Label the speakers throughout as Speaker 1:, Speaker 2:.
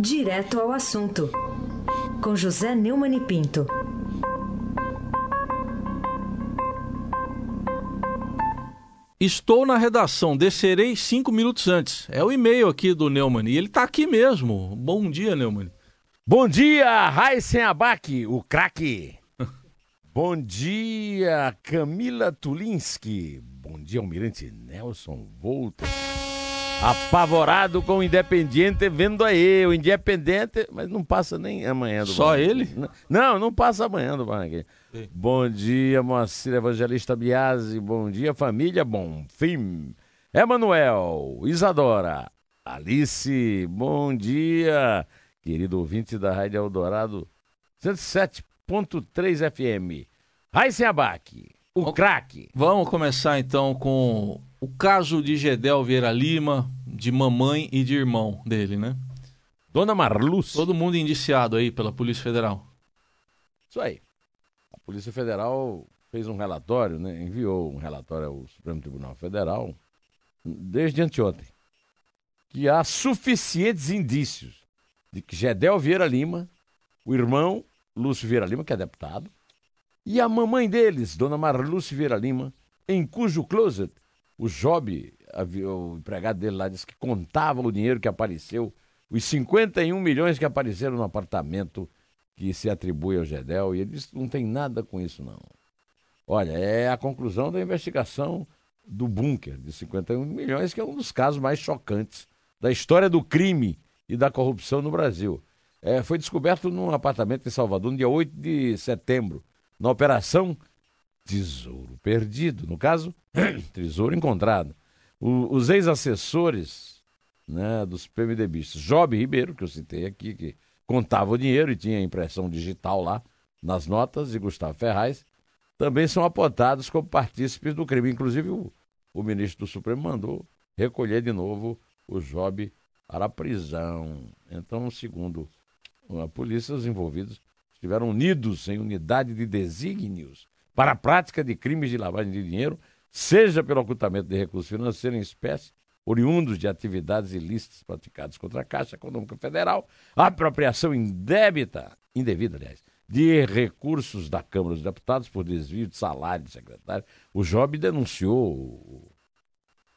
Speaker 1: Direto ao assunto, com José Neumann e Pinto.
Speaker 2: Estou na redação, descerei cinco minutos antes. É o e-mail aqui do Neumann. E ele está aqui mesmo. Bom dia, Neumann.
Speaker 3: Bom dia, Raíssen Abac, o craque. Bom dia, Camila Tulinski. Bom dia, Almirante Nelson Volta. Apavorado com o Independiente, vendo aí. O Independente, mas não passa nem amanhã do
Speaker 2: Só ele?
Speaker 3: Não, não passa amanhã do Barranquinha. Bom dia, Moacir Evangelista Biasi. Bom dia, família. Bom fim. Emanuel, Isadora, Alice. Bom dia, querido ouvinte da Rádio Eldorado 107.3 FM. Raíssen Abac, o craque.
Speaker 2: Vamos começar então com o caso de Gedel Vieira Lima, de mamãe e de irmão dele, né?
Speaker 3: Dona Marluz.
Speaker 2: Todo mundo indiciado aí pela Polícia Federal.
Speaker 3: Isso aí. A Polícia Federal fez um relatório, né? enviou um relatório ao Supremo Tribunal Federal desde anteontem, que há suficientes indícios de que Gedel Vieira Lima, o irmão Lúcio Vieira Lima, que é deputado, e a mamãe deles, Dona Marlúcia Vieira Lima, em cujo closet o Job, o empregado dele lá, disse que contava o dinheiro que apareceu, os 51 milhões que apareceram no apartamento que se atribui ao Gedel, e ele disse que não tem nada com isso, não. Olha, é a conclusão da investigação do bunker de 51 milhões, que é um dos casos mais chocantes da história do crime e da corrupção no Brasil. É, foi descoberto num apartamento em Salvador no dia 8 de setembro, na Operação Tesouro Perdido. No caso, tesouro encontrado. O, os ex-assessores né, dos PMDBistas, Job Ribeiro, que eu citei aqui, que contava o dinheiro e tinha impressão digital lá nas notas, e Gustavo Ferraz, também são apontados como partícipes do crime. Inclusive, o, o ministro do Supremo mandou recolher de novo o Job para a prisão. Então, segundo a polícia, os envolvidos estiveram unidos em unidade de desígnios para a prática de crimes de lavagem de dinheiro, seja pelo ocultamento de recursos financeiros em espécie, oriundos de atividades ilícitas praticadas contra a Caixa Econômica Federal, apropriação indébita, indevida, aliás, de recursos da Câmara dos Deputados por desvio de salário de secretário. O Job denunciou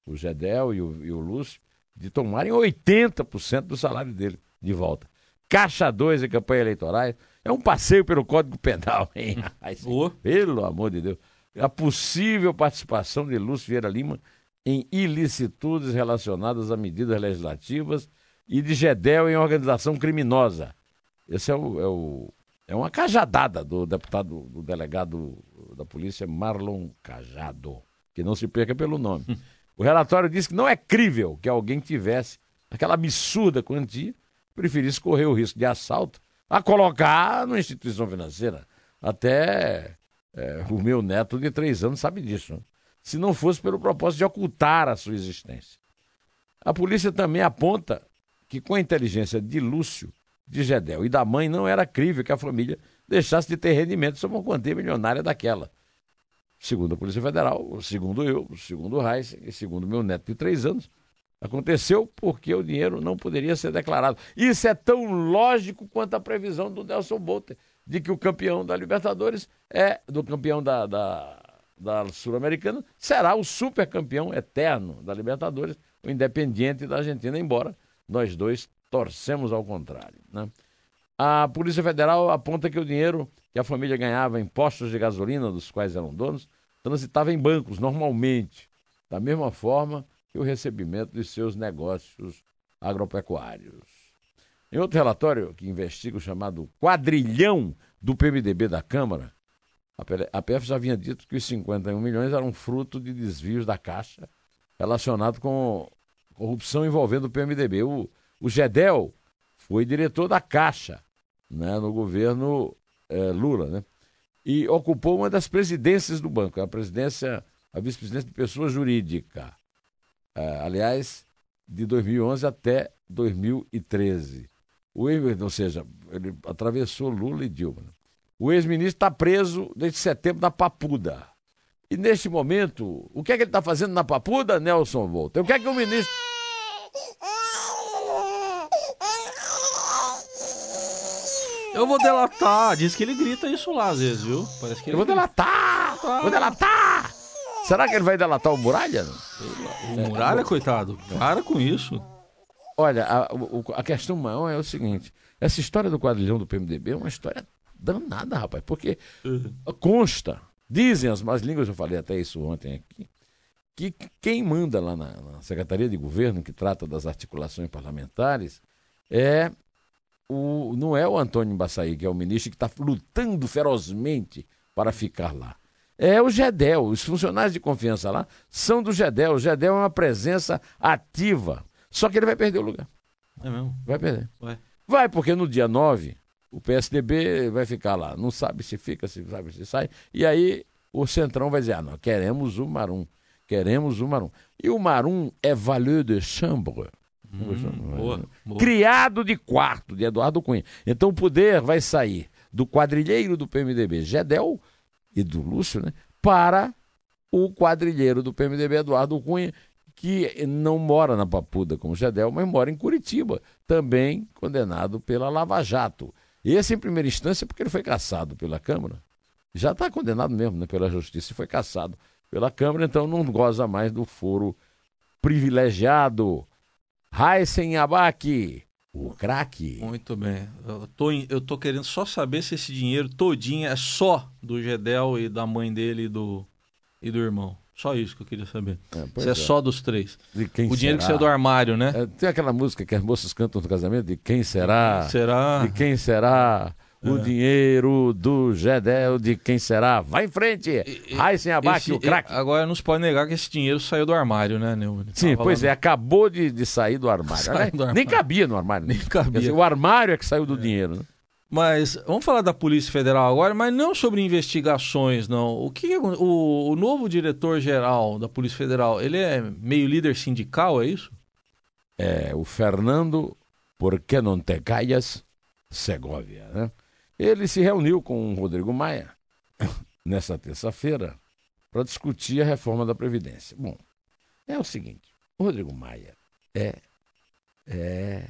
Speaker 3: o, Gedel e o, e o Lúcio de tomarem 80% do salário dele de volta. Caixa 2 em campanha eleitorais. É um passeio pelo Código Penal, hein?
Speaker 2: Oh.
Speaker 3: Pelo amor de Deus. A possível participação de Lúcio Vieira Lima em ilicitudes relacionadas a medidas legislativas e de Gedel em organização criminosa. Esse é, o, é, o, é uma cajadada do deputado, do delegado da polícia, Marlon Cajado, que não se perca pelo nome. O relatório diz que não é crível que alguém tivesse aquela absurda quantia, preferisse correr o risco de assalto a colocar numa instituição financeira. Até é, o meu neto de três anos sabe disso. Né? Se não fosse pelo propósito de ocultar a sua existência. A polícia também aponta que, com a inteligência de Lúcio, de Gedel e da mãe, não era crível que a família deixasse de ter rendimento sobre uma quantia milionária daquela. Segundo a Polícia Federal, segundo eu, segundo o Reis e segundo meu neto de três anos, aconteceu porque o dinheiro não poderia ser declarado. Isso é tão lógico quanto a previsão do Nelson Bolter de que o campeão da Libertadores é, do campeão da, da, da Sul-Americana, será o super campeão eterno da Libertadores, o Independiente da Argentina, embora nós dois torcemos ao contrário. Né? A Polícia Federal aponta que o dinheiro que a família ganhava em postos de gasolina, dos quais eram donos, transitava em bancos normalmente, da mesma forma que o recebimento de seus negócios agropecuários. Em outro relatório que investiga o chamado quadrilhão do PMDB da Câmara, a PF já havia dito que os 51 milhões eram fruto de desvios da Caixa relacionado com corrupção envolvendo o PMDB. O, o Gedel foi diretor da Caixa né, no governo é, Lula, né? E ocupou uma das presidências do banco, a presidência, a vice-presidência de pessoa jurídica. É, aliás, de 2011 até 2013. O ou seja, ele atravessou Lula e Dilma. O ex-ministro está preso desde setembro na Papuda. E neste momento, o que é que ele está fazendo na Papuda, Nelson Volta? O que é que o ministro.
Speaker 2: Eu vou delatar. Diz que ele grita isso lá às vezes, viu? Parece que
Speaker 3: Eu vou delatar! Vou delatar! Será que ele vai delatar o Muralha?
Speaker 2: O Muralha, coitado, para com isso.
Speaker 3: Olha, a, a questão maior é o seguinte: essa história do quadrilhão do PMDB é uma história danada, rapaz, porque consta, dizem as más línguas, eu falei até isso ontem aqui, que quem manda lá na, na Secretaria de Governo, que trata das articulações parlamentares, é o, não é o Antônio Baçaí, que é o ministro que está lutando ferozmente para ficar lá. É o GEDEL, os funcionários de confiança lá são do GEDEL. O GEDEL é uma presença ativa. Só que ele vai perder o lugar.
Speaker 2: É mesmo?
Speaker 3: Vai perder.
Speaker 2: Vai.
Speaker 3: Vai, porque no dia 9 o PSDB vai ficar lá. Não sabe se fica, se sabe se sai. E aí o Centrão vai dizer: ah, não, queremos o Marum. Queremos o Marum. E o Marum é valeur de chambre.
Speaker 2: Hum, boa, boa.
Speaker 3: Criado de quarto de Eduardo Cunha. Então o poder vai sair do quadrilheiro do PMDB, Gedel, e do Lúcio, né? Para o quadrilheiro do PMDB, Eduardo Cunha, que não mora na Papuda como Gedel, mas mora em Curitiba, também condenado pela Lava Jato. Esse, em primeira instância, porque ele foi caçado pela Câmara. Já está condenado mesmo né, pela Justiça e foi caçado pela Câmara, então não goza mais do foro privilegiado. Raisen Abac, o craque.
Speaker 2: Muito bem. Eu tô, eu tô querendo só saber se esse dinheiro todinho é só do Gedel e da mãe dele e do, e do irmão. Só isso que eu queria saber.
Speaker 3: É,
Speaker 2: se é,
Speaker 3: é.
Speaker 2: só dos três.
Speaker 3: De quem
Speaker 2: o dinheiro que
Speaker 3: será?
Speaker 2: saiu do armário, né?
Speaker 3: É, tem aquela música que as moças cantam no casamento de quem será?
Speaker 2: Será?
Speaker 3: De quem será? O
Speaker 2: É.
Speaker 3: dinheiro do Gedel, de quem será? Vai em frente! Raisen Abac,
Speaker 2: Esse-
Speaker 3: o craque.
Speaker 2: Agora não se pode negar que esse dinheiro saiu do armário, né, Neumann?
Speaker 3: Sim,
Speaker 2: Tava
Speaker 3: pois
Speaker 2: lá
Speaker 3: é, acabou de, de sair do armário.
Speaker 2: Saiu
Speaker 3: né?
Speaker 2: do armário.
Speaker 3: Nem cabia no armário. né?
Speaker 2: Nem cabia.
Speaker 3: Quer dizer, o armário é que saiu do dinheiro. Né?
Speaker 2: Mas vamos falar da Polícia Federal agora, mas não sobre investigações, não. O que o, o novo diretor-geral da Polícia Federal, ele é meio líder sindical, é isso?
Speaker 3: É, o Fernando, por que não te Segovia, né? Ele se reuniu com o Rodrigo Maia nessa terça-feira para discutir a reforma da Previdência. Bom, é o seguinte, o Rodrigo Maia é, é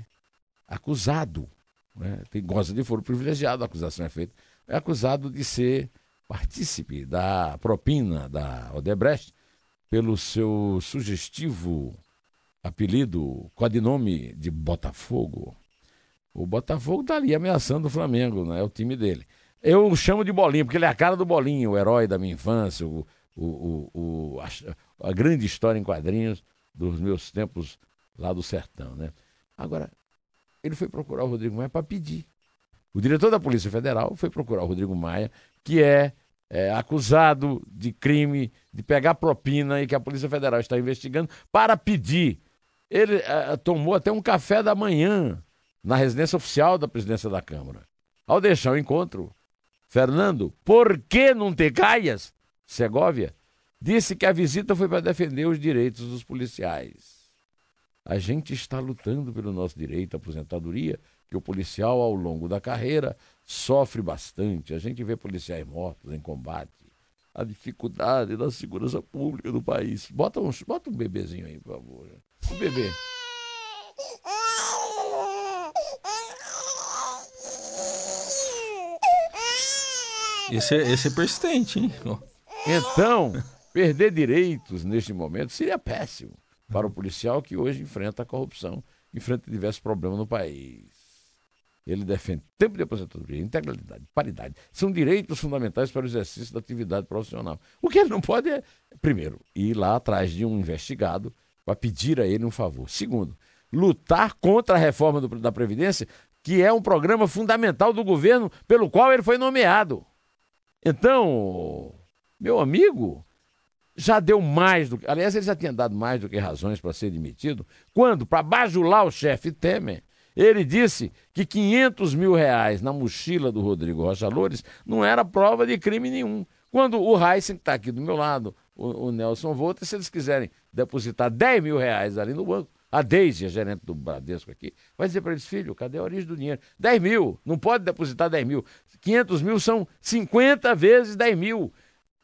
Speaker 3: acusado, né? Tem, gosta de foro privilegiado, a acusação é feita, é acusado de ser partícipe da propina da Odebrecht pelo seu sugestivo apelido, codinome de Botafogo. O Botafogo tá ali ameaçando o Flamengo, né? É o time dele. Eu chamo de Bolinho, porque ele é a cara do Bolinho, o herói da minha infância, o, o, o, o- a, a grande história em quadrinhos dos meus tempos lá do sertão, né? Agora, ele foi procurar o Rodrigo Maia para pedir. O diretor da Polícia Federal foi procurar o Rodrigo Maia, que é, é, acusado de crime, de pegar propina e que a Polícia Federal está investigando, para pedir. Ele eh, tomou até um café da manhã na residência oficial da presidência da Câmara. Ao deixar o encontro, Fernando, por que não te caias? Segovia disse que a visita foi para defender os direitos dos policiais. A gente está lutando pelo nosso direito à aposentadoria, que o policial, ao longo da carreira, sofre bastante. A gente vê policiais mortos em combate. A dificuldade da segurança pública do país. Bota um, bota um bebezinho aí, por favor. Um bebê.
Speaker 2: Esse é, esse é persistente, hein?
Speaker 3: Então, perder direitos neste momento seria péssimo para o policial que hoje enfrenta a corrupção, enfrenta diversos problemas no país. Ele defende tempo de aposentadoria, integralidade, paridade. São direitos fundamentais para o exercício da atividade profissional. O que ele não pode é, primeiro, ir lá atrás de um investigado para pedir a ele um favor. Segundo, lutar contra a reforma do- da Previdência, que é um programa fundamental do governo pelo qual ele foi nomeado. Então, meu amigo, já deu mais do que. Aliás, ele já tinha dado mais do que razões para ser demitido, quando, para bajular o chefe Temer, ele disse que 500 mil reais na mochila do Rodrigo Rocha Loures não era prova de crime nenhum. Quando o Heisen, que está aqui do meu lado, o, o Nelson Volta, se eles quiserem depositar 10 mil reais ali no banco, a Deise, a gerente do Bradesco aqui, vai dizer para eles, filho, cadê a origem do dinheiro? 10 mil, não pode depositar 10 mil. 500 mil são 50 vezes 10 mil.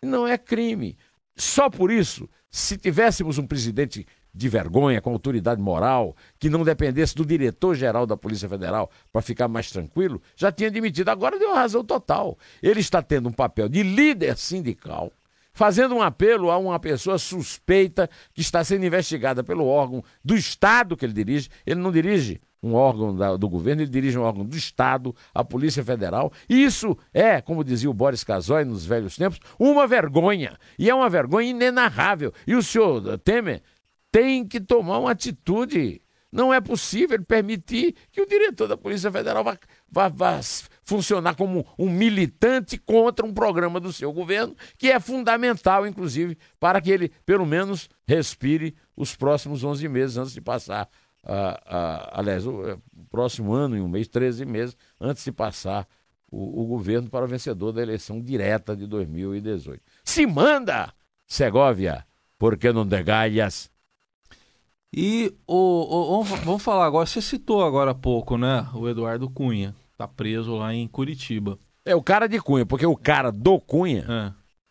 Speaker 3: Não é crime. Só por isso, se tivéssemos um presidente de vergonha, com autoridade moral, que não dependesse do diretor-geral da Polícia Federal para ficar mais tranquilo, já tinha demitido. Agora deu razão total. Ele está tendo um papel de líder sindical, fazendo um apelo a uma pessoa suspeita que está sendo investigada pelo órgão do Estado que ele dirige. Ele não dirige um órgão da, do governo, ele dirige um órgão do Estado, a Polícia Federal. E isso é, como dizia o Boris Casoy nos velhos tempos, uma vergonha. E é uma vergonha inenarrável. E o senhor Temer tem que tomar uma atitude. Não é possível permitir que o diretor da Polícia Federal vá, vá, vá, funcionar como um militante contra um programa do seu governo, que é fundamental, inclusive, para que ele, pelo menos, respire os próximos 11 meses antes de passar, uh, uh, aliás, o, o, próximo ano, em um mês, 13 meses, antes de passar o, o governo para o vencedor da eleição direta de 2018. Se manda, Segovia, porque não degalhas.
Speaker 2: E o, o, vamos falar agora, você citou agora há pouco, né? O Eduardo Cunha, tá preso lá em Curitiba.
Speaker 3: É o cara de Cunha, porque o cara do Cunha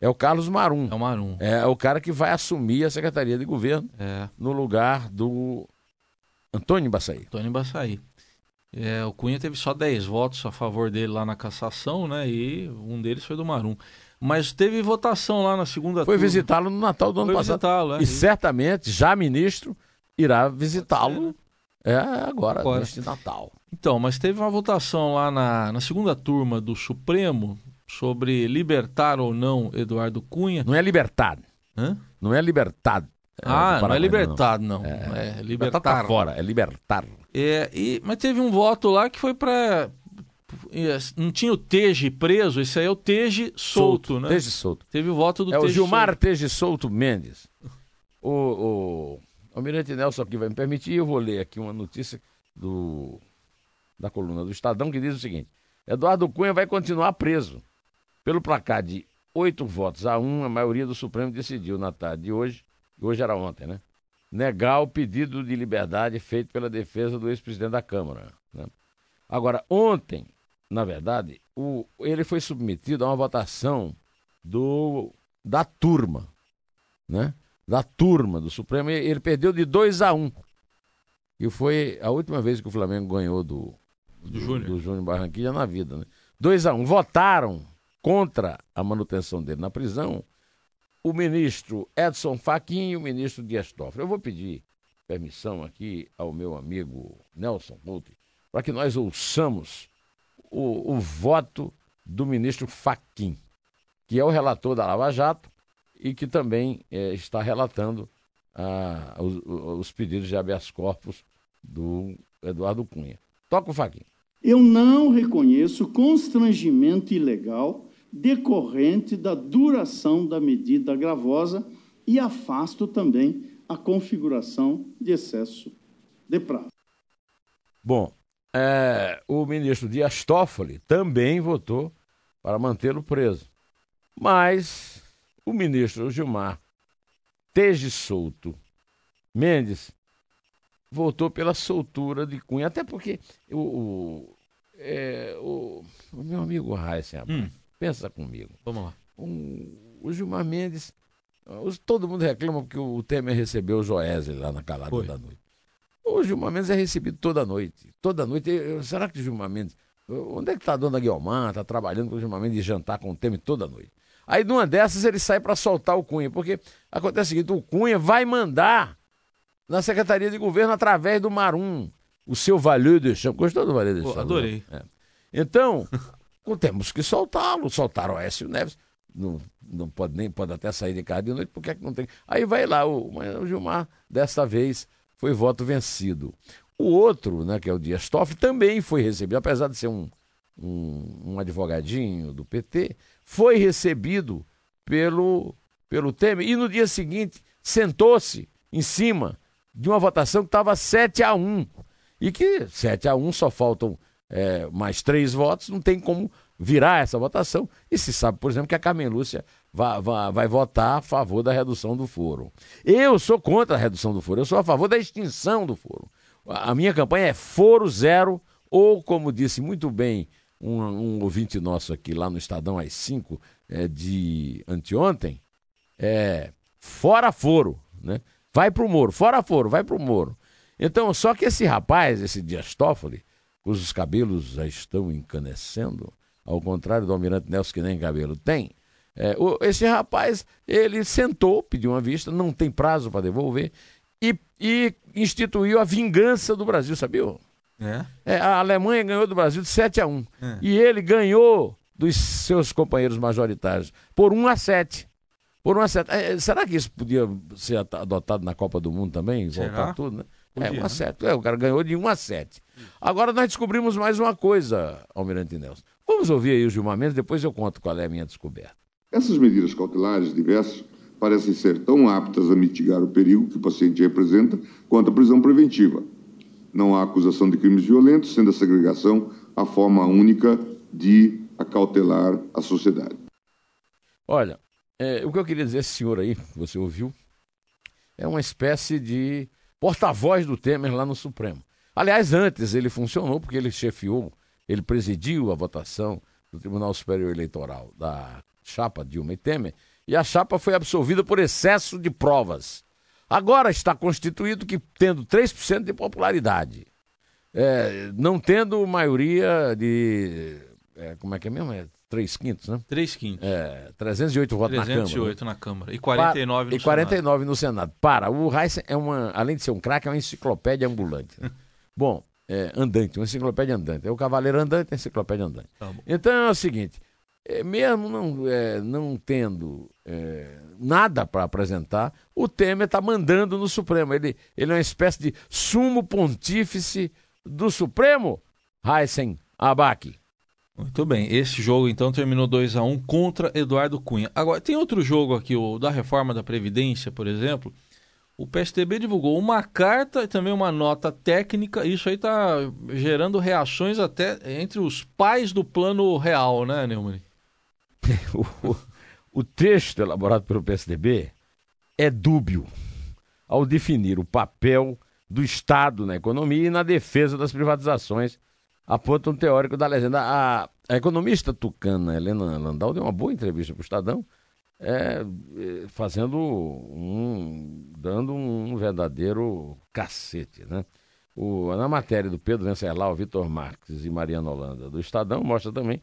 Speaker 3: é, é o Carlos Marum.
Speaker 2: É o Marum.
Speaker 3: É o cara que vai assumir a Secretaria de Governo é. no lugar do Antônio Baçaí.
Speaker 2: Antônio Baçaí. É, o Cunha teve só 10 votos a favor dele lá na cassação, né? E um deles foi do Marum. Mas teve votação lá na segunda
Speaker 3: Foi visitá-lo no Natal do ano foi passado. É, e, e certamente, já ministro, irá visitá-lo né? é, agora, agora, neste Natal.
Speaker 2: Então, mas teve uma votação lá na, na segunda turma do Supremo sobre libertar ou não Eduardo Cunha.
Speaker 3: Não é libertado. Hã? Não é libertado.
Speaker 2: É, ah, não é libertado, não. não. É, é libertar. Tá
Speaker 3: fora, é libertar.
Speaker 2: É, e, mas teve um voto lá que foi para não tinha o Teje preso, esse aí é o Teje solto, solto né?
Speaker 3: Teje solto.
Speaker 2: Teve o voto do
Speaker 3: É Teje o Gilmar solto. Teje Solto Mendes. O, o, Almirante Nelson aqui vai me permitir, eu vou ler aqui uma notícia do, da coluna do Estadão que diz o seguinte: Eduardo Cunha vai continuar preso. Pelo placar de oito votos a um, a maioria do Supremo decidiu na tarde de hoje, hoje era ontem, né? Negar o pedido de liberdade feito pela defesa do ex-presidente da Câmara. Né? Agora, ontem, na verdade, o, ele foi submetido a uma votação do, da turma, né? da turma do Supremo, ele perdeu de 2 a 1 um. E foi a última vez que o Flamengo ganhou do, do, Júnior. do Júnior Barranquilla na vida. Né? 2 a 1 um. Votaram contra a manutenção dele na prisão o ministro Edson Fachin e o ministro Dias Toffoli. Eu vou pedir permissão aqui ao meu amigo Nelson Couto para que nós ouçamos o, o voto do ministro Fachin, que é o relator da Lava Jato e que também é, está relatando ah, os, os, pedidos de habeas corpus do Eduardo Cunha. Toca o Faquinha.
Speaker 4: Eu não reconheço constrangimento ilegal decorrente da duração da medida gravosa e afasto também a configuração de excesso de prazo.
Speaker 3: Bom, é, o ministro Dias Toffoli também votou para mantê-lo preso. Mas o ministro Gilmar Teje Solto Mendes voltou pela soltura de Cunha, até porque o, o, é, o, o meu amigo Raíssa, hum. pensa comigo.
Speaker 2: Vamos lá.
Speaker 3: Um, o Gilmar Mendes, os, todo mundo reclama porque o Temer recebeu o Joesley lá na calada Foi. da noite. O Gilmar Mendes é recebido toda noite. Toda noite. Eu, será que o Gilmar Mendes. Onde é que está a dona Guilmar? Está trabalhando com o Gilmar Mendes de jantar com o Temer toda noite. Aí, numa dessas, ele sai para soltar o Cunha, porque acontece o seguinte: o Cunha vai mandar na Secretaria de Governo através do Marum, o seu Valeu de Chão. Gostou do Valeu de Chão?
Speaker 2: Adorei. É.
Speaker 3: Então, temos que soltá-lo. Soltaram o Écio Neves. Não, não pode nem pode até sair de casa de noite, porque é que não tem? Aí vai lá, o, o Gilmar, dessa vez, foi voto vencido. O outro, né, que é o Dias Toffoli, também foi recebido, apesar de ser um, um, um advogadinho do PT, foi recebido pelo, pelo Temer e no dia seguinte sentou-se em cima de uma votação que estava 7 a 1 e que 7 a 1 só faltam é, mais três votos, não tem como virar essa votação. E se sabe, por exemplo, que a Carmen Lúcia vai, vai, vai, votar a favor da redução do foro. Eu sou contra a redução do foro, eu sou a favor da extinção do foro. A minha campanha é foro zero, ou como disse muito bem um, um ouvinte nosso aqui lá no Estadão às 5 é, de anteontem, é fora foro, né? Vai pro Moro. Fora foro, vai pro Moro. Então, só que esse rapaz, esse Dias Toffoli, cujos cabelos já estão encanecendo, ao contrário do Almirante Nelson, que nem cabelo tem, é, o, esse rapaz, ele sentou, pediu uma vista, não tem prazo para devolver, e, e, instituiu a vingança do Brasil, sabia?
Speaker 2: É?
Speaker 3: É, a Alemanha ganhou do Brasil de 7 a 1.
Speaker 2: É.
Speaker 3: E ele ganhou dos seus companheiros majoritários por 1 a 7. Por 1 a 7. É, será que isso podia ser adotado na Copa do Mundo também?
Speaker 2: Será?
Speaker 3: Voltar tudo, né? é,
Speaker 2: Podia,
Speaker 3: 1 a
Speaker 2: né?
Speaker 3: 7. É, o cara ganhou de 1 a 7. Agora nós descobrimos mais uma coisa, Almirante Nelson. Vamos ouvir aí o Gilmar Mendes, depois eu conto qual é a minha descoberta.
Speaker 5: Essas medidas cautelares diversas parecem ser tão aptas a mitigar o perigo que o paciente representa quanto a prisão preventiva. Não há acusação de crimes violentos, sendo a segregação a forma única de acautelar a sociedade.
Speaker 3: Olha, é, o que eu queria dizer, esse senhor aí, você ouviu, é uma espécie de porta-voz do Temer lá no Supremo. Aliás, antes ele funcionou porque ele chefiou, ele presidiu a votação do Tribunal Superior Eleitoral da chapa Dilma e Temer, e a chapa foi absolvida por excesso de provas. Agora está constituído que tendo 3% de popularidade, é, não tendo maioria de. é, como é que é mesmo? É 3 quintos, né?
Speaker 2: 3 quintos.
Speaker 3: É, 308 votos na Câmara.
Speaker 2: 308 na Câmara. E 49 no
Speaker 3: e 49 no Senado. Para, o Heisen é uma, além de ser um craque, é uma enciclopédia ambulante. né? Bom, é, andante, uma enciclopédia andante. É o cavaleiro andante, a enciclopédia andante.
Speaker 2: Tá.
Speaker 3: Então é o seguinte, é, mesmo não, é, não tendo é, nada para apresentar, o Temer está mandando no Supremo. Ele, ele é uma espécie de sumo pontífice do Supremo, Heisen Abac.
Speaker 2: Muito bem. Esse jogo então terminou 2 a 1 contra Eduardo Cunha. Agora, tem outro jogo aqui, o da reforma da Previdência, por exemplo. O PSDB divulgou uma carta e também uma nota técnica. Isso aí está gerando reações até entre os pais do plano real, né, Neumann?
Speaker 3: o, o texto elaborado pelo PSDB é dúbio ao definir o papel do Estado na economia e na defesa das privatizações, aponta um teórico da legenda. A, a economista tucana Helena Landau deu uma boa entrevista para o Estadão, é, é, fazendo um. dando um verdadeiro cacete, né? O, na matéria do Pedro Venceslau, Vitor Marques e Mariana Holanda do Estadão, mostra também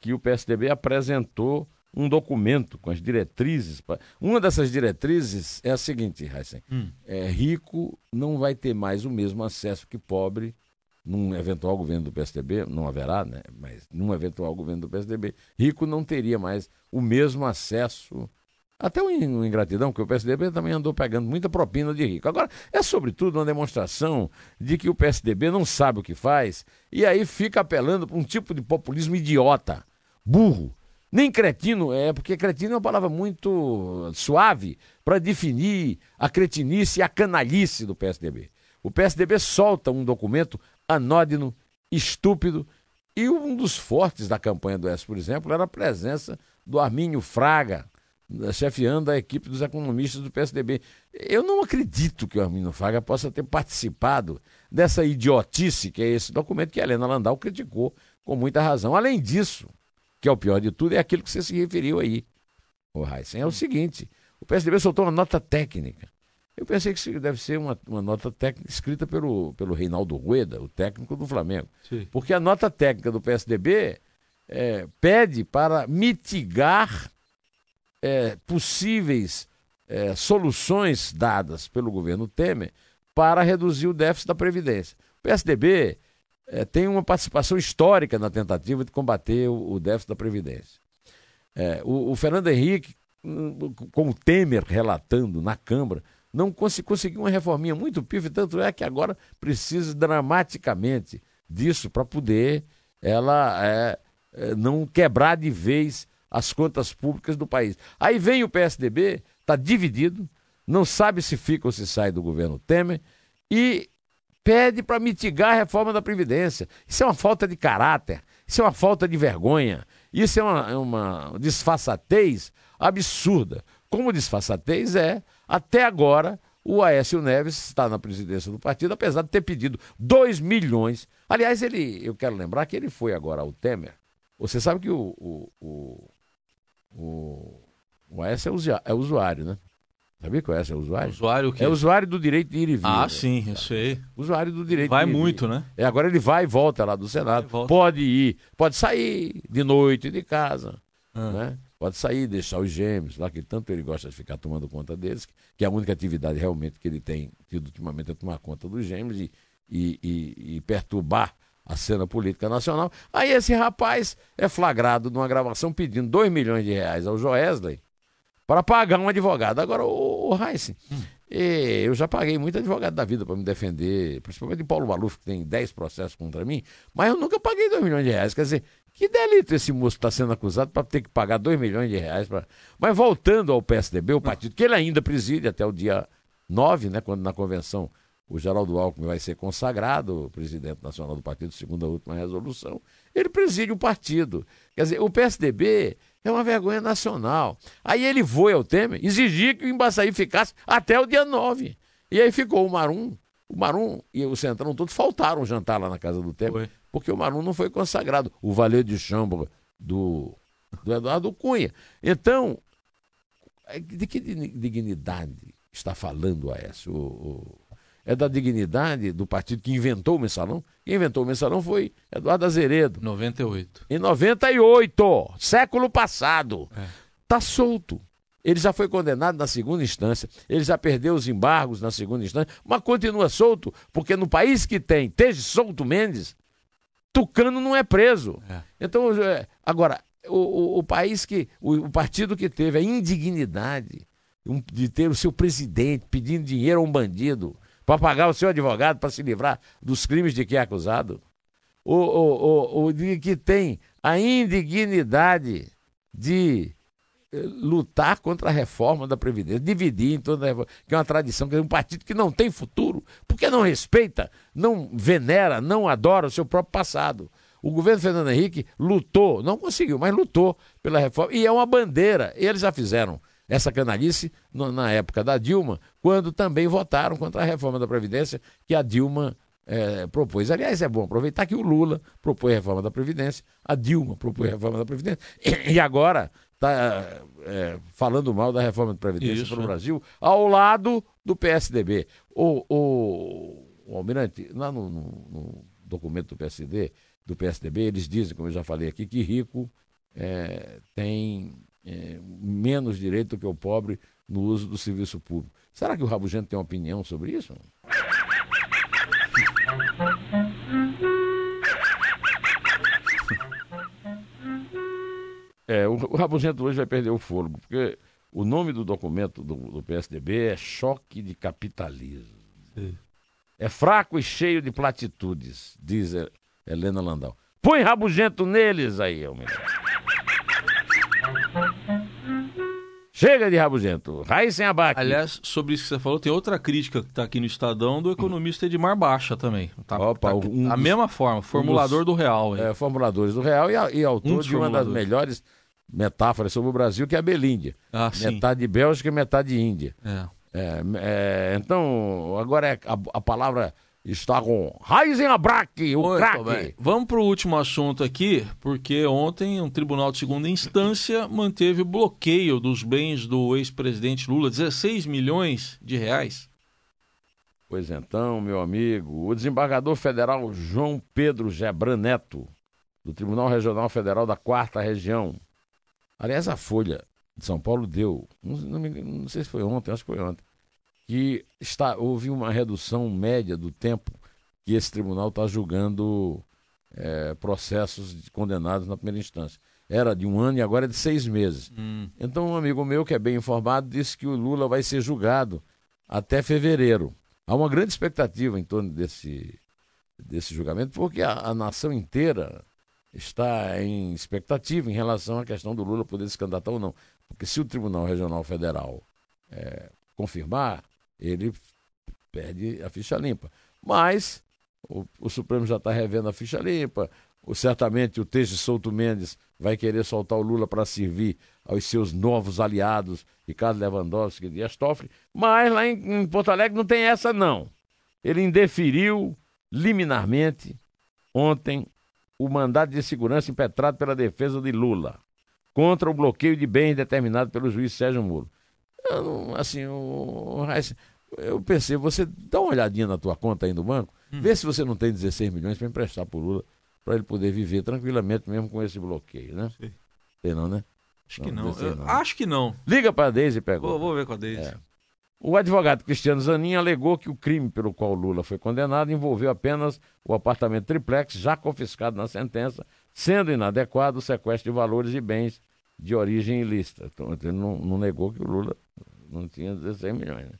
Speaker 3: que o PSDB apresentou um documento com as diretrizes. pa- Uma dessas diretrizes é a seguinte, Heisen. É, rico não vai ter mais o mesmo acesso que pobre num eventual governo do PSDB, não haverá, né? Mas num eventual governo do PSDB, rico não teria mais o mesmo acesso. Até uma in- uma ingratidão, porque o PSDB também andou pegando muita propina de rico. Agora, é sobretudo uma demonstração de que o PSDB não sabe o que faz e aí fica apelando para um tipo de populismo idiota, burro. Nem cretino, é porque cretino é uma palavra muito suave para definir a cretinice e a canalice do PSDB. O PSDB solta um documento anódino, estúpido, e um dos fortes da campanha do S, por exemplo, era a presença do Armínio Fraga, chefiando a equipe dos economistas do PSDB. Eu não acredito que o Armínio Fraga possa ter participado dessa idiotice que é esse documento que a Helena Landau criticou com muita razão. Além disso, que é o pior de tudo, é aquilo que você se referiu aí, o Heisen. É o seguinte: o PSDB soltou uma nota técnica. Eu pensei que deve ser uma, uma nota técnica escrita pelo, pelo Reinaldo Rueda, o técnico do Flamengo.
Speaker 2: Sim.
Speaker 3: Porque a nota técnica do PSDB é, pede para mitigar é, possíveis é, soluções dadas pelo governo Temer para reduzir o déficit da Previdência. O PSDB é, tem uma participação histórica na tentativa de combater o, o déficit da Previdência. É, o, o Fernando Henrique, com o Temer relatando na Câmara, não cons conseguiu uma reforminha muito pífia, tanto é que agora precisa dramaticamente disso para poder ela é, é, não quebrar de vez as contas públicas do país. Aí vem o PSDB, está dividido, não sabe se fica ou se sai do governo Temer e pede para mitigar a reforma da Previdência. Isso é uma falta de caráter, isso é uma falta de vergonha, isso é uma, é uma disfarçatez absurda. Como disfarçatez é, até agora, o Aécio Neves está na presidência do partido, apesar de ter pedido 2 milhões. Aliás, ele, eu quero lembrar que ele foi agora ao Temer. Você sabe que o, o, o, o, o Aécio é é usuário, né? Sabia qual é esse é o usuário?
Speaker 2: Usuário o quê?
Speaker 3: É usuário do direito de ir e vir.
Speaker 2: Ah,
Speaker 3: né?
Speaker 2: sim, eu sei.
Speaker 3: Usuário do direito
Speaker 2: Vai
Speaker 3: de ir e
Speaker 2: muito,
Speaker 3: vir.
Speaker 2: né?
Speaker 3: É, agora ele vai e volta lá do Senado. Pode ir, pode sair de noite de casa,
Speaker 2: Ah.
Speaker 3: né? Pode sair, deixar os gêmeos lá, que tanto ele gosta de ficar tomando conta deles, que é a única atividade realmente que ele tem tido ultimamente é tomar conta dos gêmeos e, e, e- e perturbar a cena política nacional. Aí esse rapaz é flagrado numa gravação pedindo 2 milhões de reais ao Joesley para pagar um advogado. Agora, o, o Heinz, eh, eu já paguei muito advogado da vida para me defender, principalmente de Paulo Maluf, que tem 10 processos contra mim, mas eu nunca paguei 2 milhões de reais. Quer dizer, que delito esse moço está sendo acusado para ter que pagar 2 milhões de reais. Pra... Mas voltando ao PSDB, o partido que ele ainda preside até o dia 9, né, quando na convenção o Geraldo Alckmin vai ser consagrado presidente nacional do partido, segundo a última resolução, ele preside o partido. Quer dizer, o PSDB é uma vergonha nacional. Aí ele foi ao Temer, exigir que o Embaçaí ficasse até o dia 9. E aí ficou o Marum. O Marum e o Centrão todos faltaram jantar lá na casa do Temer,
Speaker 2: Foi.
Speaker 3: Porque o Marum não foi consagrado. O Valer de Chambra do, do Eduardo Cunha. Então, é de que di- dignidade está falando a essa? O, o- é da dignidade do partido que inventou o mensalão? Quem inventou o mensalão foi Eduardo Azeredo.
Speaker 2: 98.
Speaker 3: Em 98, século passado.
Speaker 2: É.
Speaker 3: Tá solto. Ele já foi condenado na segunda instância, ele já perdeu os embargos na segunda instância, mas continua solto, porque no país que tem Teje Solto Mendes, Tucano não é preso.
Speaker 2: É.
Speaker 3: Então, é, agora, o, o- o país que, o, o partido que teve a indignidade de ter o seu presidente pedindo dinheiro a um bandido para pagar o seu advogado para se livrar dos crimes de que é acusado, o, o, o, o de que tem a indignidade de lutar contra a reforma da Previdência, dividir em toda a reforma, que é uma tradição, que é um partido que não tem futuro, porque não respeita, não venera, não adora o seu próprio passado. O governo Fernando Henrique lutou, não conseguiu, mas lutou pela reforma, e é uma bandeira. Eles já fizeram essa canalice na época da Dilma, quando também votaram contra a reforma da Previdência que a Dilma eh, propôs. Aliás, é bom aproveitar que o Lula propôs a reforma da Previdência, a Dilma propôs a reforma da Previdência, e agora está falando mal da reforma da Previdência para o
Speaker 2: é.
Speaker 3: Brasil, ao lado do PSDB. O, o, o Almirante, lá no, no- no documento do PSD, do PSDB, eles dizem, como eu já falei aqui, que rico eh, tem eh, menos direito do que o pobre no uso do serviço público. Será que o Rabugento tem uma opinião sobre isso? É, o, o Rabugento hoje vai perder o fôlego, porque o nome do documento do, do PSDB é Choque de Capitalismo. É fraco e cheio de platitudes, diz He- Helena Landau. Põe rabugento neles aí, Almeida. Chega de rabugento. Raiz sem abaque.
Speaker 2: Aliás, sobre isso que você falou, tem outra crítica que está aqui no Estadão do economista Edmar Baixa também. Tá,
Speaker 3: Opa,
Speaker 2: tá-
Speaker 3: um
Speaker 2: a
Speaker 3: dos-
Speaker 2: mesma forma, formulador do real. aí.
Speaker 3: é, formuladores do Real e, e autor
Speaker 2: Um dos
Speaker 3: de uma das melhores metáforas sobre o Brasil, que é a Belíndia.
Speaker 2: Ah.
Speaker 3: Metade de Bélgica e metade de Índia.
Speaker 2: É.
Speaker 3: É, é, então, agora é, a, a palavra está com Raizen Abraque, o craque.
Speaker 2: Vamos para o último assunto aqui, porque ontem um tribunal de segunda instância manteve o bloqueio dos bens do ex-presidente Lula, 16 milhões de reais.
Speaker 3: Pois então, meu amigo, o desembargador federal João Pedro Gebran Neto, do Tribunal Regional Federal da Quarta Região. Aliás, a Folha de São Paulo deu, não, não sei se foi ontem, acho que foi ontem, que está, houve uma redução média do tempo que esse tribunal está julgando eh, processos de condenados na primeira instância. Era de um ano e agora é de seis meses. Então, um amigo meu que é bem informado disse que o Lula vai ser julgado até fevereiro. Há uma grande expectativa em torno desse, desse julgamento, porque a, a nação inteira está em expectativa em relação à questão do Lula poder se candidatar ou não. Porque se o Tribunal Regional Federal eh, confirmar, ele perde a ficha limpa. Mas o, o Supremo já está revendo a ficha limpa. O, certamente o Teixe Souto Mendes vai querer soltar o Lula para servir aos seus novos aliados, Ricardo Lewandowski e Dias Toffoli. Mas lá em, em Porto Alegre não tem essa, não. Ele indeferiu liminarmente ontem o mandado de segurança impetrado pela defesa de Lula contra o bloqueio de bens determinado pelo juiz Sérgio Moro. Eu não- assim, o, o eu pensei, você dá uma olhadinha na tua conta aí no banco,
Speaker 2: Hum.
Speaker 3: vê se você não tem 16 milhões para emprestar pro Lula, para ele poder viver tranquilamente mesmo com esse bloqueio, né?
Speaker 2: Sei.
Speaker 3: Tem não, né?
Speaker 2: Acho que
Speaker 3: Não,
Speaker 2: não. Eu
Speaker 3: não.
Speaker 2: Acho que não.
Speaker 3: Liga para a Deise e pega.
Speaker 2: Vou, vou ver com a Deise.
Speaker 3: É. O advogado Cristiano Zanin alegou que o crime pelo qual Lula foi condenado envolveu apenas o apartamento triplex, já confiscado na sentença, sendo inadequado o sequestro de valores e bens de origem ilícita. Então, ele não, não negou que o Lula não tinha 16 milhões. né?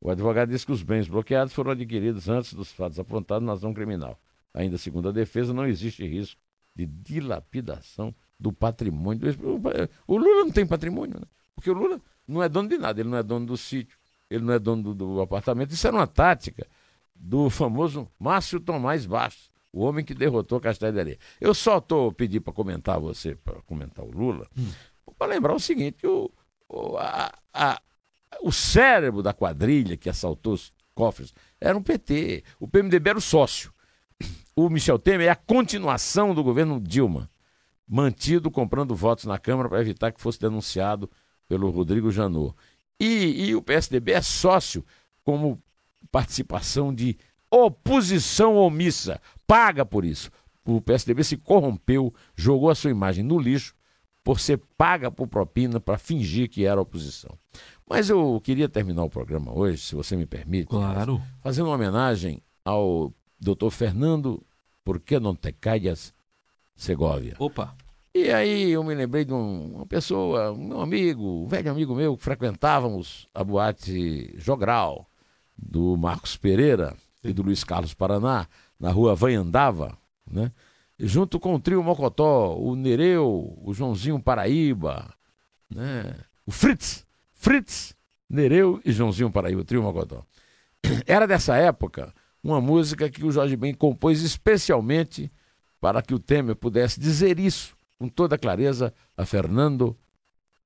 Speaker 3: O advogado disse que os bens bloqueados foram adquiridos antes dos fatos apontados na ação criminal. Ainda segundo a defesa, não existe risco de dilapidação do patrimônio. O Lula não tem patrimônio, né? porque o Lula não é dono de nada, ele não é dono do sítio, ele não é dono do, do apartamento. Isso era uma tática do famoso Márcio Tomás Bastos, o homem que derrotou Castelo de Areia. Eu só estou pedindo para comentar você, para comentar o Lula, para lembrar o seguinte, que o, o, a- a- o cérebro da quadrilha que assaltou os cofres era um PT. O PMDB era o sócio. O Michel Temer é a continuação do governo Dilma, mantido comprando votos na Câmara para evitar que fosse denunciado pelo Rodrigo Janot. E, e o PSDB é sócio como participação de oposição omissa, paga por isso. O PSDB se corrompeu, jogou a sua imagem no lixo por ser paga por propina para fingir que era oposição. Mas eu queria terminar o programa hoje, se você me permite,
Speaker 2: Claro.
Speaker 3: fazendo uma homenagem ao Dr. Fernando Por que não te calhas Segovia.
Speaker 2: Opa.
Speaker 3: E aí eu me lembrei de um- uma pessoa, um amigo, um velho amigo meu, que frequentávamos a boate Jogral, do Marcos Pereira e do Luiz Carlos Paraná, na rua Vanhandava, né? Junto com o trio Mocotó, o Nereu, o Joãozinho Paraíba, né? o Fritz, Fritz, Nereu e Joãozinho Paraíba, o trio Mocotó. Era dessa época uma música que o Jorge Ben compôs especialmente para que o Temer pudesse dizer isso com toda clareza a Fernando,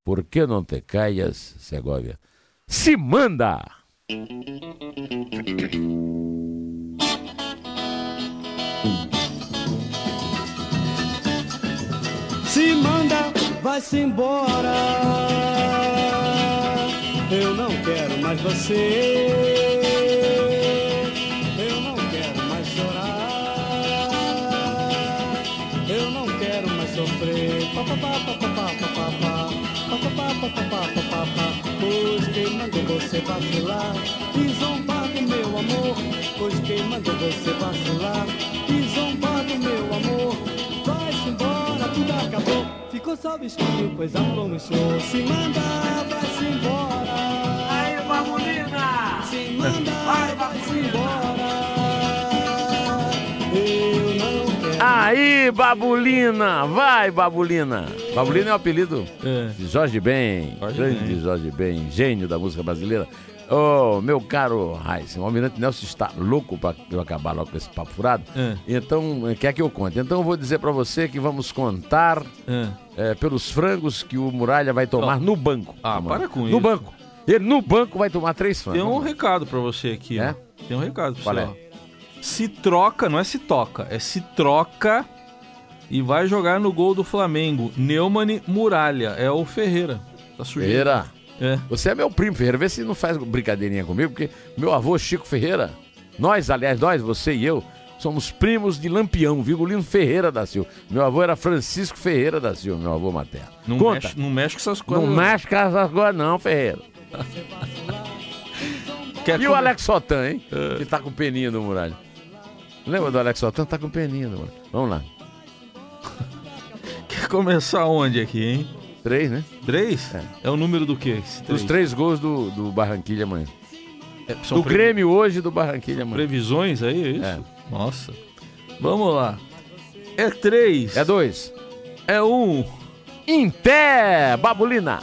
Speaker 3: por que não te calhas, Segovia? Se manda!
Speaker 6: Se manda, vai-se embora. Eu não quero mais você. Eu não quero mais chorar. Eu não quero mais sofrer. Pois quem mandou você vacilar e zombar meu amor? Pois quem mandou você vacilar e zombar do meu amor? Vai-se embora, tudo acabou. Ficou só o vestido, pois a murchou. Se manda, vai-se embora. Aí, Babulina! Se manda, vai-se embora.
Speaker 3: Aí, Babulina! Vai, Babulina! Babulina é o apelido
Speaker 2: É.
Speaker 3: de Jorge Ben,
Speaker 2: Jorge
Speaker 3: grande
Speaker 2: Ben.
Speaker 3: Jorge Ben, gênio da música brasileira. Ô, meu caro Raíssa, o Almirante Nelson está louco para eu acabar logo com esse papo furado.
Speaker 2: É.
Speaker 3: Então, eh, quer que eu conte? Então, eu vou dizer para você que vamos contar
Speaker 2: É.
Speaker 3: eh, pelos frangos que o Muralha vai tomar
Speaker 2: Ó.
Speaker 3: no banco.
Speaker 2: Ah,
Speaker 3: amanhã.
Speaker 2: para com
Speaker 3: No
Speaker 2: isso.
Speaker 3: banco. Ele no banco vai tomar três frangos.
Speaker 2: Tem um recado pra você aqui,
Speaker 3: É?
Speaker 2: ó. Tem um recado pra
Speaker 3: Qual
Speaker 2: você,
Speaker 3: é?
Speaker 2: ó. Se troca, não é se toca, é se troca e vai jogar no gol do Flamengo. Neumann Muralha, é o Ferreira. Tá.
Speaker 3: Ferreira,
Speaker 2: É.
Speaker 3: você é meu primo, Ferreira. Vê se não faz brincadeirinha comigo, porque meu avô Chico Ferreira, nós, aliás, nós, você e eu, somos primos de Lampião, Vigolino Ferreira da Silva. Meu avô era Francisco Ferreira da Silva, meu avô materno.
Speaker 2: Não,
Speaker 3: Conta.
Speaker 2: mexe, não mexe com essas coisas.
Speaker 3: Não mexe com essas coisas não, Ferreira. E o
Speaker 2: come-
Speaker 3: Alex Sotan, hein? Que tá com peninha no muralho. Lembra do Alex Sotan? Tá com peninha no muralho. Vamos lá.
Speaker 2: Quer começar onde aqui, hein?
Speaker 3: Três, né?
Speaker 2: Três?
Speaker 3: É.
Speaker 2: É, o número do quê? esse
Speaker 3: Os três gols do, do Barranquilha amanhã.
Speaker 2: É,
Speaker 3: Do
Speaker 2: pre-
Speaker 3: Grêmio hoje do Barranquilha amanhã.
Speaker 2: Previsões aí, é isso?
Speaker 3: É.
Speaker 2: Nossa. Vamos lá. É três.
Speaker 3: É dois.
Speaker 2: É um.
Speaker 3: Inter, Babulina.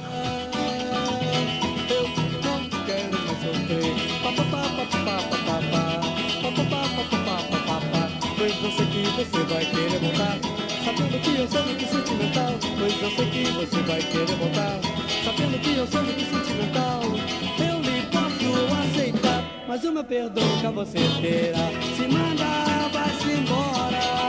Speaker 6: você vai querer voltar. Sabendo que eu sou muito sentimental, eu lhe posso aceitar. Mas o meu perdão que você terá. Se manda, vai-se embora.